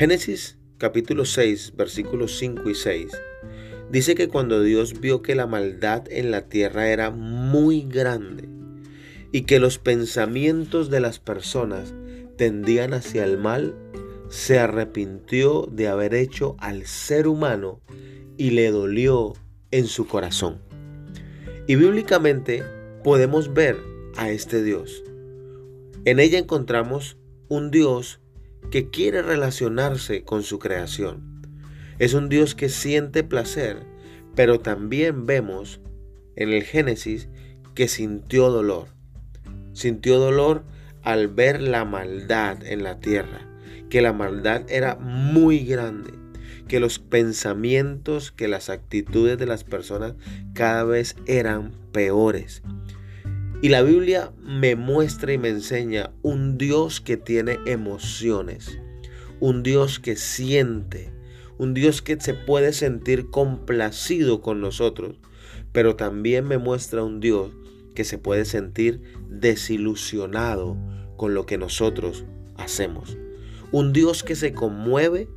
Génesis capítulo 6, versículos 5 y 6 dice que cuando Dios vio que la maldad en la tierra era muy grande y que los pensamientos de las personas tendían hacia el mal, se arrepintió de haber hecho al ser humano y le dolió en su corazón. Y bíblicamente podemos ver a este Dios. En ella encontramos un Dios que quiere relacionarse con su creación. Es un Dios que siente placer, pero también vemos en el Génesis que sintió dolor. Sintió dolor al ver la maldad en la tierra, que la maldad era muy grande, que los pensamientos, que las actitudes de las personas cada vez eran peores. Y la Biblia me muestra y me enseña un Dios que tiene emociones, un Dios que siente, un Dios que se puede sentir complacido con nosotros, pero también me muestra un Dios que se puede sentir desilusionado con lo que nosotros hacemos. Un Dios que se conmueve,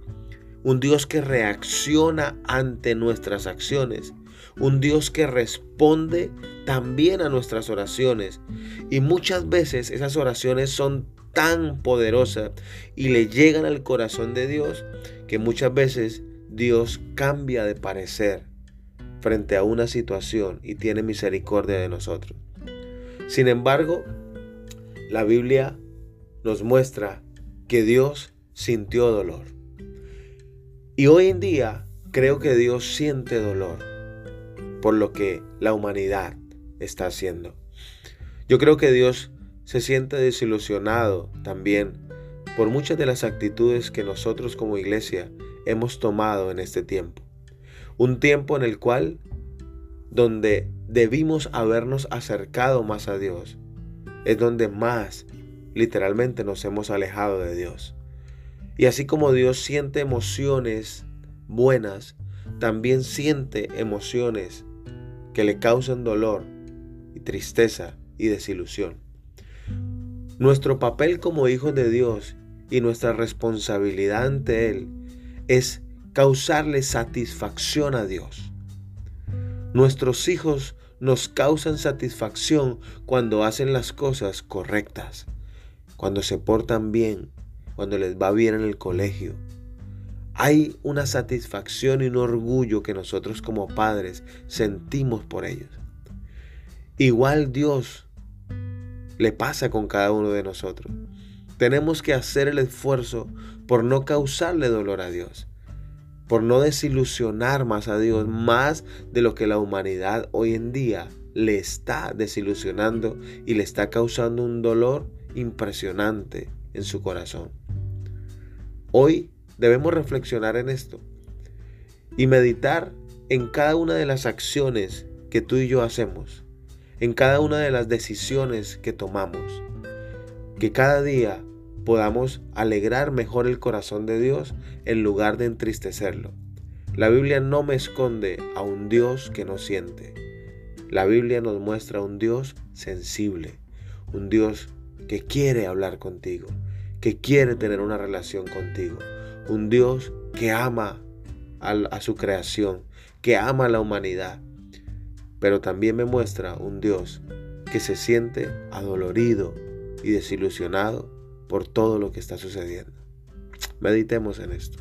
un Dios que reacciona ante nuestras acciones, un Dios que responde también a nuestras oraciones. Y muchas veces esas oraciones son tan poderosas y le llegan al corazón de Dios que muchas veces Dios cambia de parecer frente a una situación y tiene misericordia de nosotros. Sin embargo, la Biblia nos muestra que Dios sintió dolor. Y hoy en día creo que Dios siente dolor por lo que la humanidad está haciendo. Yo creo que Dios se siente desilusionado también por muchas de las actitudes que nosotros como iglesia hemos tomado en este tiempo. Un tiempo en el cual, donde debimos habernos acercado más a Dios, es donde más literalmente nos hemos alejado de Dios. Y así como Dios siente emociones buenas, también siente emociones que le causan dolor y tristeza y desilusión. Nuestro papel como hijos de Dios y nuestra responsabilidad ante Él es causarle satisfacción a Dios. Nuestros hijos nos causan satisfacción cuando hacen las cosas correctas, cuando se portan bien, cuando les va bien en el colegio. Hay una satisfacción y un orgullo que nosotros como padres sentimos por ellos. Igual Dios le pasa con cada uno de nosotros. Tenemos que hacer el esfuerzo por no causarle dolor a Dios por no desilusionar más a Dios, más de lo que la humanidad hoy en día le está desilusionando y le está causando un dolor impresionante en su corazón. Hoy debemos reflexionar en esto y meditar en cada una de las acciones que tú y yo hacemos, en cada una de las decisiones que tomamos, que cada día podamos alegrar mejor el corazón de Dios en lugar de entristecerlo. La Biblia no me esconde a un Dios que no siente. La Biblia nos muestra un Dios sensible, un Dios que quiere hablar contigo, que quiere tener una relación contigo, un Dios que ama a, su creación, que ama a la humanidad, pero también me muestra un Dios que se siente adolorido y desilusionado por todo lo que está sucediendo. Meditemos en esto.